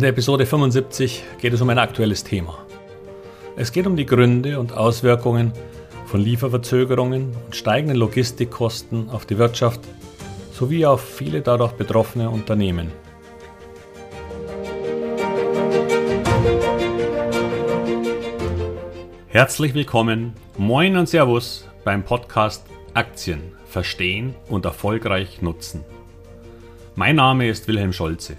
In der Episode 75 geht es um ein aktuelles Thema. Es geht um die Gründe und Auswirkungen von Lieferverzögerungen und steigenden Logistikkosten auf die Wirtschaft sowie auf viele dadurch betroffene Unternehmen. Herzlich willkommen, moin und Servus beim Podcast Aktien verstehen und erfolgreich nutzen. Mein Name ist Wilhelm Scholze.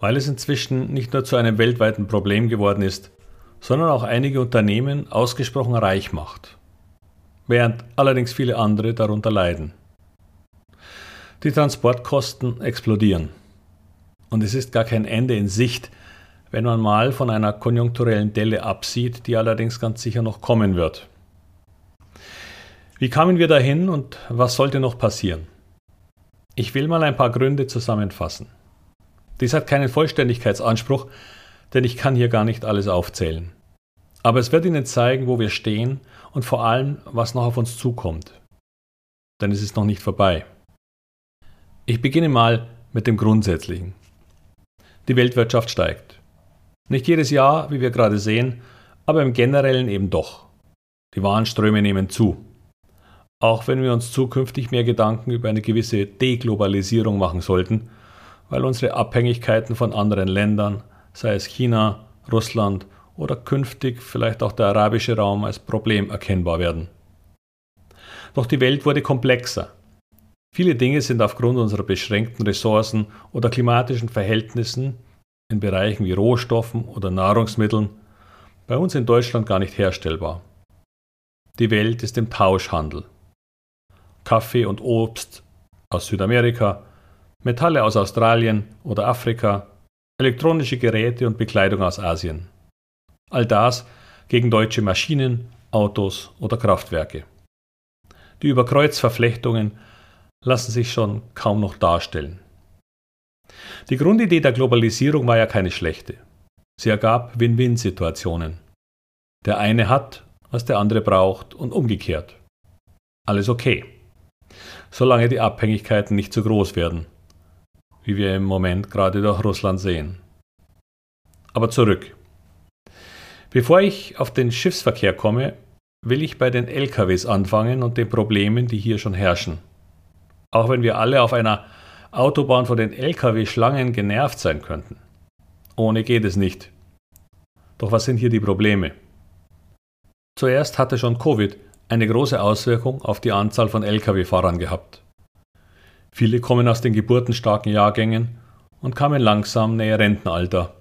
weil es inzwischen nicht nur zu einem weltweiten Problem geworden ist, sondern auch einige Unternehmen ausgesprochen reich macht, während allerdings viele andere darunter leiden. Die Transportkosten explodieren. Und es ist gar kein Ende in Sicht, wenn man mal von einer konjunkturellen Delle absieht, die allerdings ganz sicher noch kommen wird. Wie kamen wir dahin und was sollte noch passieren? Ich will mal ein paar Gründe zusammenfassen. Dies hat keinen Vollständigkeitsanspruch, denn ich kann hier gar nicht alles aufzählen. Aber es wird Ihnen zeigen, wo wir stehen und vor allem, was noch auf uns zukommt. Denn es ist noch nicht vorbei. Ich beginne mal mit dem Grundsätzlichen. Die Weltwirtschaft steigt. Nicht jedes Jahr, wie wir gerade sehen, aber im generellen eben doch. Die Warenströme nehmen zu. Auch wenn wir uns zukünftig mehr Gedanken über eine gewisse Deglobalisierung machen sollten, weil unsere Abhängigkeiten von anderen Ländern, sei es China, Russland oder künftig vielleicht auch der arabische Raum als Problem erkennbar werden. Doch die Welt wurde komplexer. Viele Dinge sind aufgrund unserer beschränkten Ressourcen oder klimatischen Verhältnissen in Bereichen wie Rohstoffen oder Nahrungsmitteln bei uns in Deutschland gar nicht herstellbar. Die Welt ist im Tauschhandel. Kaffee und Obst aus Südamerika Metalle aus Australien oder Afrika, elektronische Geräte und Bekleidung aus Asien. All das gegen deutsche Maschinen, Autos oder Kraftwerke. Die Überkreuzverflechtungen lassen sich schon kaum noch darstellen. Die Grundidee der Globalisierung war ja keine schlechte. Sie ergab Win-Win-Situationen. Der eine hat, was der andere braucht und umgekehrt. Alles okay. Solange die Abhängigkeiten nicht zu groß werden wie wir im Moment gerade durch Russland sehen. Aber zurück. Bevor ich auf den Schiffsverkehr komme, will ich bei den LKWs anfangen und den Problemen, die hier schon herrschen. Auch wenn wir alle auf einer Autobahn von den LKW-Schlangen genervt sein könnten. Ohne geht es nicht. Doch was sind hier die Probleme? Zuerst hatte schon Covid eine große Auswirkung auf die Anzahl von Lkw-Fahrern gehabt. Viele kommen aus den geburtenstarken Jahrgängen und kamen langsam näher Rentenalter.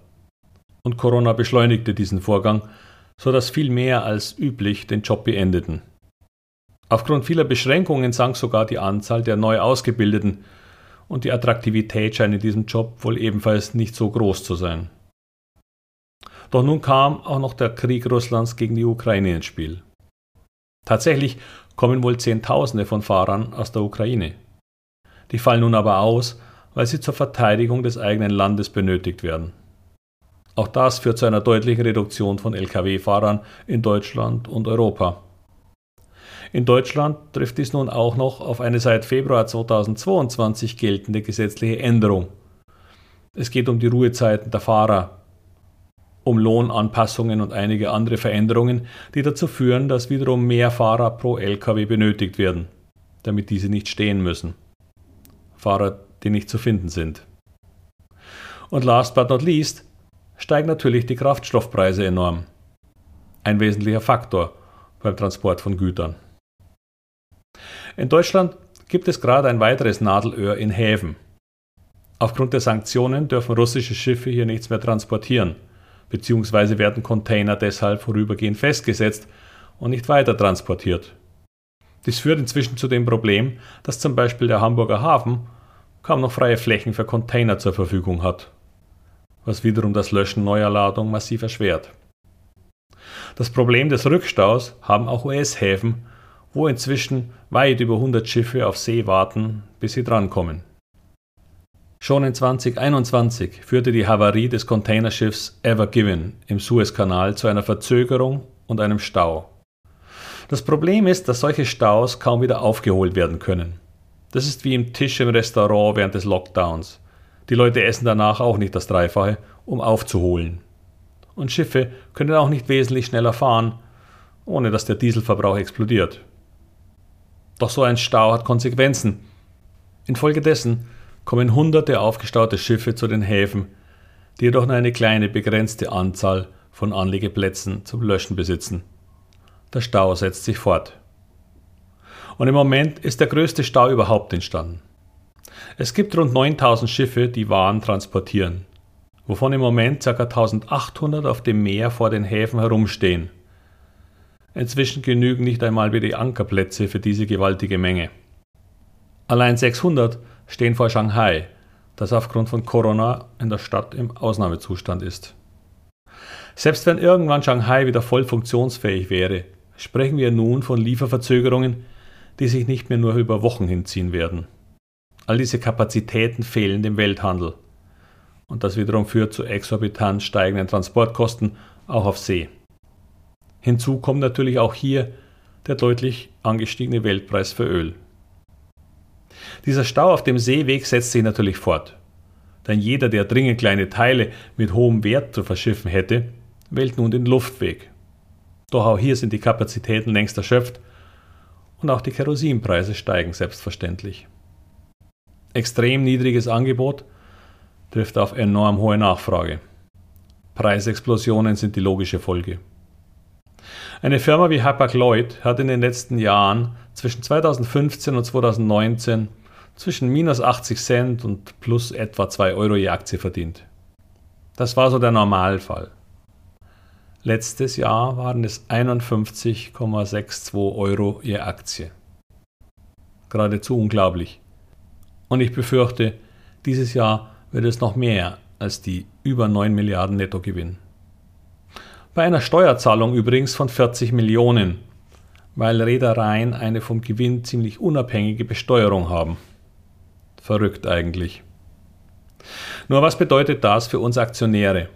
Und Corona beschleunigte diesen Vorgang, so dass viel mehr als üblich den Job beendeten. Aufgrund vieler Beschränkungen sank sogar die Anzahl der neu Ausgebildeten und die Attraktivität scheint in diesem Job wohl ebenfalls nicht so groß zu sein. Doch nun kam auch noch der Krieg Russlands gegen die Ukraine ins Spiel. Tatsächlich kommen wohl Zehntausende von Fahrern aus der Ukraine. Die fallen nun aber aus, weil sie zur Verteidigung des eigenen Landes benötigt werden. Auch das führt zu einer deutlichen Reduktion von Lkw-Fahrern in Deutschland und Europa. In Deutschland trifft dies nun auch noch auf eine seit Februar 2022 geltende gesetzliche Änderung. Es geht um die Ruhezeiten der Fahrer, um Lohnanpassungen und einige andere Veränderungen, die dazu führen, dass wiederum mehr Fahrer pro Lkw benötigt werden, damit diese nicht stehen müssen. Fahrer, die nicht zu finden sind. Und last but not least steigen natürlich die Kraftstoffpreise enorm. Ein wesentlicher Faktor beim Transport von Gütern. In Deutschland gibt es gerade ein weiteres Nadelöhr in Häfen. Aufgrund der Sanktionen dürfen russische Schiffe hier nichts mehr transportieren, beziehungsweise werden Container deshalb vorübergehend festgesetzt und nicht weiter transportiert. Dies führt inzwischen zu dem Problem, dass zum Beispiel der Hamburger Hafen kaum noch freie Flächen für Container zur Verfügung hat. was wiederum das Löschen neuer Ladungen massiv erschwert. Das Problem des Rückstaus haben auch US-Häfen, wo inzwischen weit über 100 Schiffe auf See warten, bis sie drankommen. Schon in 2021 führte die Havarie des Containerschiffs Ever Given im Suezkanal zu einer Verzögerung und einem Stau. Das Problem ist, dass solche Staus kaum wieder aufgeholt werden können. Das ist wie im Tisch im Restaurant während des Lockdowns. Die Leute essen danach auch nicht das Dreifache, um aufzuholen. Und Schiffe können auch nicht wesentlich schneller fahren, ohne dass der Dieselverbrauch explodiert. Doch so ein Stau hat Konsequenzen. Infolgedessen kommen hunderte aufgestaute Schiffe zu den Häfen, die jedoch nur eine kleine begrenzte Anzahl von Anlegeplätzen zum Löschen besitzen. Der Stau setzt sich fort. Und im Moment ist der größte Stau überhaupt entstanden. Es gibt rund 9000 Schiffe, die Waren transportieren, wovon im Moment ca. 1800 auf dem Meer vor den Häfen herumstehen. Inzwischen genügen nicht einmal wieder die Ankerplätze für diese gewaltige Menge. Allein 600 stehen vor Shanghai, das aufgrund von Corona in der Stadt im Ausnahmezustand ist. Selbst wenn irgendwann Shanghai wieder voll funktionsfähig wäre, sprechen wir nun von Lieferverzögerungen, die sich nicht mehr nur über Wochen hinziehen werden. All diese Kapazitäten fehlen dem Welthandel. Und das wiederum führt zu exorbitant steigenden Transportkosten auch auf See. Hinzu kommt natürlich auch hier der deutlich angestiegene Weltpreis für Öl. Dieser Stau auf dem Seeweg setzt sich natürlich fort. Denn jeder, der dringend kleine Teile mit hohem Wert zu verschiffen hätte, wählt nun den Luftweg. Doch auch hier sind die Kapazitäten längst erschöpft und auch die Kerosinpreise steigen selbstverständlich. Extrem niedriges Angebot trifft auf enorm hohe Nachfrage. Preisexplosionen sind die logische Folge. Eine Firma wie Hapag-Lloyd hat in den letzten Jahren zwischen 2015 und 2019 zwischen minus 80 Cent und plus etwa 2 Euro je Aktie verdient. Das war so der Normalfall. Letztes Jahr waren es 51,62 Euro je Aktie. Geradezu unglaublich. Und ich befürchte, dieses Jahr wird es noch mehr als die über 9 Milliarden Nettogewinn. Bei einer Steuerzahlung übrigens von 40 Millionen, weil Reedereien eine vom Gewinn ziemlich unabhängige Besteuerung haben. Verrückt eigentlich. Nur was bedeutet das für uns Aktionäre?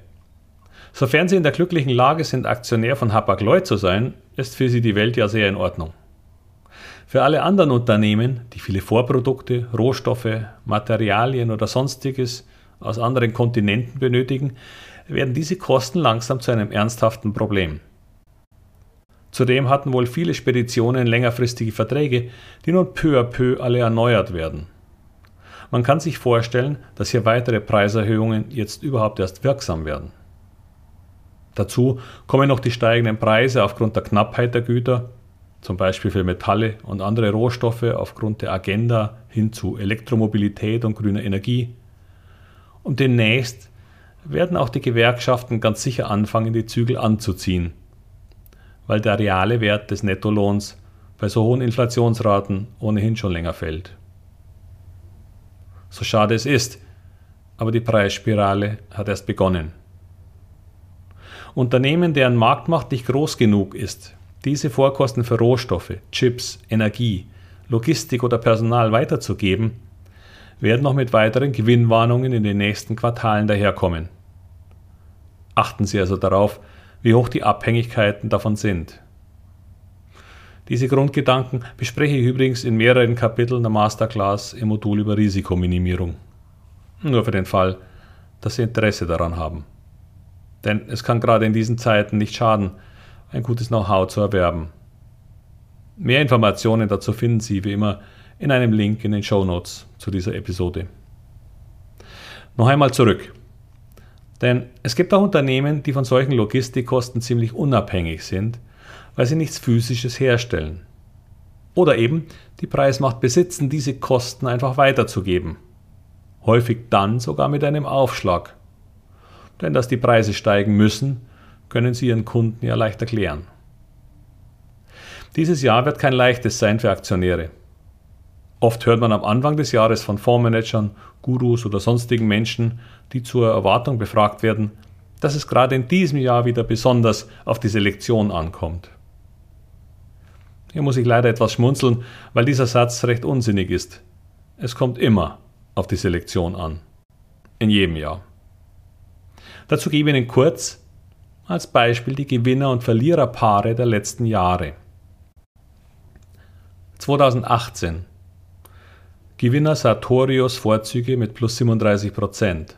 Sofern Sie in der glücklichen Lage sind, Aktionär von Hapag-Lloyd zu sein, ist für Sie die Welt ja sehr in Ordnung. Für alle anderen Unternehmen, die viele Vorprodukte, Rohstoffe, Materialien oder sonstiges aus anderen Kontinenten benötigen, werden diese Kosten langsam zu einem ernsthaften Problem. Zudem hatten wohl viele Speditionen längerfristige Verträge, die nun peu à peu alle erneuert werden. Man kann sich vorstellen, dass hier weitere Preiserhöhungen jetzt überhaupt erst wirksam werden. Dazu kommen noch die steigenden Preise aufgrund der Knappheit der Güter, zum Beispiel für Metalle und andere Rohstoffe aufgrund der Agenda hin zu Elektromobilität und grüner Energie. Und demnächst werden auch die Gewerkschaften ganz sicher anfangen, die Zügel anzuziehen, weil der reale Wert des Nettolohns bei so hohen Inflationsraten ohnehin schon länger fällt so schade es ist, aber die Preisspirale hat erst begonnen. Unternehmen, deren Marktmacht nicht groß genug ist, diese Vorkosten für Rohstoffe, Chips, Energie, Logistik oder Personal weiterzugeben, werden noch mit weiteren Gewinnwarnungen in den nächsten Quartalen daherkommen. Achten Sie also darauf, wie hoch die Abhängigkeiten davon sind. Diese Grundgedanken bespreche ich übrigens in mehreren Kapiteln der Masterclass im Modul über Risikominimierung. Nur für den Fall, dass Sie Interesse daran haben. Denn es kann gerade in diesen Zeiten nicht schaden, ein gutes Know-how zu erwerben. Mehr Informationen dazu finden Sie wie immer in einem Link in den Show Notes zu dieser Episode. Noch einmal zurück. Denn es gibt auch Unternehmen, die von solchen Logistikkosten ziemlich unabhängig sind – weil sie nichts Physisches herstellen. Oder eben die Preismacht besitzen, diese Kosten einfach weiterzugeben. Häufig dann sogar mit einem Aufschlag. Denn dass die Preise steigen müssen, können sie ihren Kunden ja leicht erklären. Dieses Jahr wird kein leichtes sein für Aktionäre. Oft hört man am Anfang des Jahres von Fondsmanagern, Gurus oder sonstigen Menschen, die zur Erwartung befragt werden, dass es gerade in diesem Jahr wieder besonders auf die Selektion ankommt. Hier muss ich leider etwas schmunzeln, weil dieser Satz recht unsinnig ist. Es kommt immer auf die Selektion an. In jedem Jahr. Dazu gebe ich Ihnen kurz als Beispiel die Gewinner- und Verliererpaare der letzten Jahre. 2018 Gewinner Sartorius Vorzüge mit plus 37 Prozent.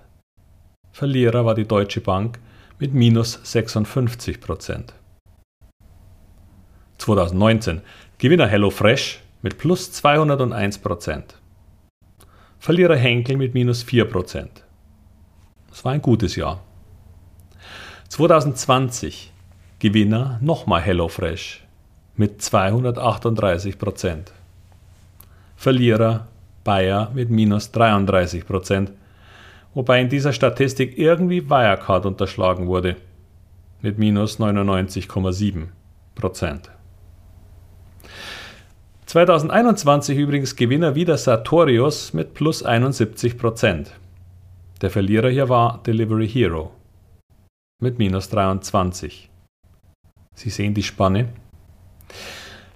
Verlierer war die Deutsche Bank mit minus 56 Prozent. 2019 Gewinner HelloFresh mit plus 201 Prozent. Verlierer Henkel mit minus 4 Prozent. Das war ein gutes Jahr. 2020 Gewinner nochmal HelloFresh mit 238 Prozent. Verlierer Bayer mit minus 33 Prozent, wobei in dieser Statistik irgendwie Wirecard unterschlagen wurde mit minus 99,7 Prozent. 2021 übrigens Gewinner wieder Sartorius mit plus 71 Prozent. Der Verlierer hier war Delivery Hero mit minus 23. Sie sehen die Spanne.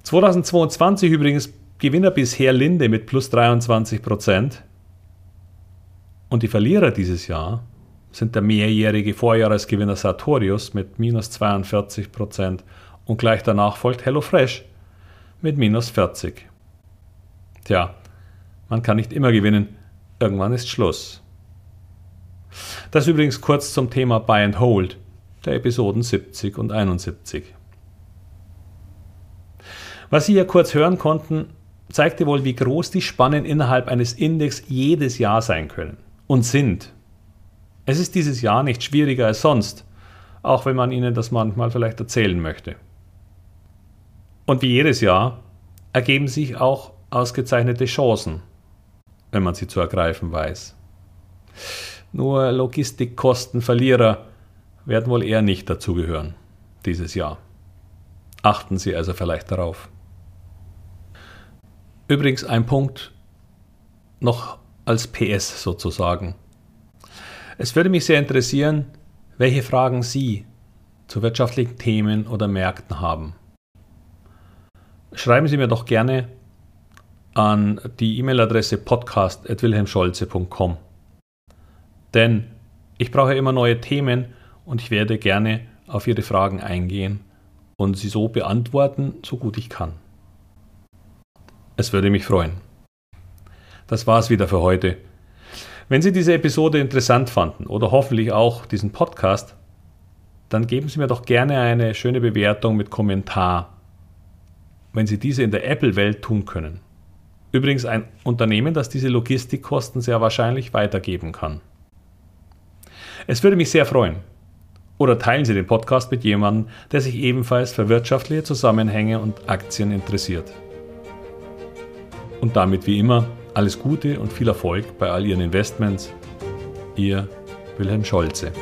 2022 übrigens Gewinner bisher Linde mit plus 23 Prozent. Und die Verlierer dieses Jahr sind der mehrjährige Vorjahresgewinner Sartorius mit minus 42 Prozent und gleich danach folgt HelloFresh mit minus 40. Tja, man kann nicht immer gewinnen, irgendwann ist Schluss. Das übrigens kurz zum Thema Buy and Hold der Episoden 70 und 71. Was Sie hier kurz hören konnten, zeigte wohl, wie groß die Spannen innerhalb eines Index jedes Jahr sein können und sind. Es ist dieses Jahr nicht schwieriger als sonst, auch wenn man Ihnen das manchmal vielleicht erzählen möchte. Und wie jedes Jahr ergeben sich auch ausgezeichnete Chancen, wenn man sie zu ergreifen weiß. Nur Logistikkostenverlierer werden wohl eher nicht dazugehören dieses Jahr. Achten Sie also vielleicht darauf. Übrigens ein Punkt noch als PS sozusagen. Es würde mich sehr interessieren, welche Fragen Sie zu wirtschaftlichen Themen oder Märkten haben. Schreiben Sie mir doch gerne an die E-Mail-Adresse podcast.wilhelmscholze.com. Denn ich brauche immer neue Themen und ich werde gerne auf Ihre Fragen eingehen und sie so beantworten, so gut ich kann. Es würde mich freuen. Das war's wieder für heute. Wenn Sie diese Episode interessant fanden oder hoffentlich auch diesen Podcast, dann geben Sie mir doch gerne eine schöne Bewertung mit Kommentar, wenn Sie diese in der Apple-Welt tun können. Übrigens ein Unternehmen, das diese Logistikkosten sehr wahrscheinlich weitergeben kann. Es würde mich sehr freuen. Oder teilen Sie den Podcast mit jemandem, der sich ebenfalls für wirtschaftliche Zusammenhänge und Aktien interessiert. Und damit wie immer alles Gute und viel Erfolg bei all Ihren Investments. Ihr Wilhelm Scholze.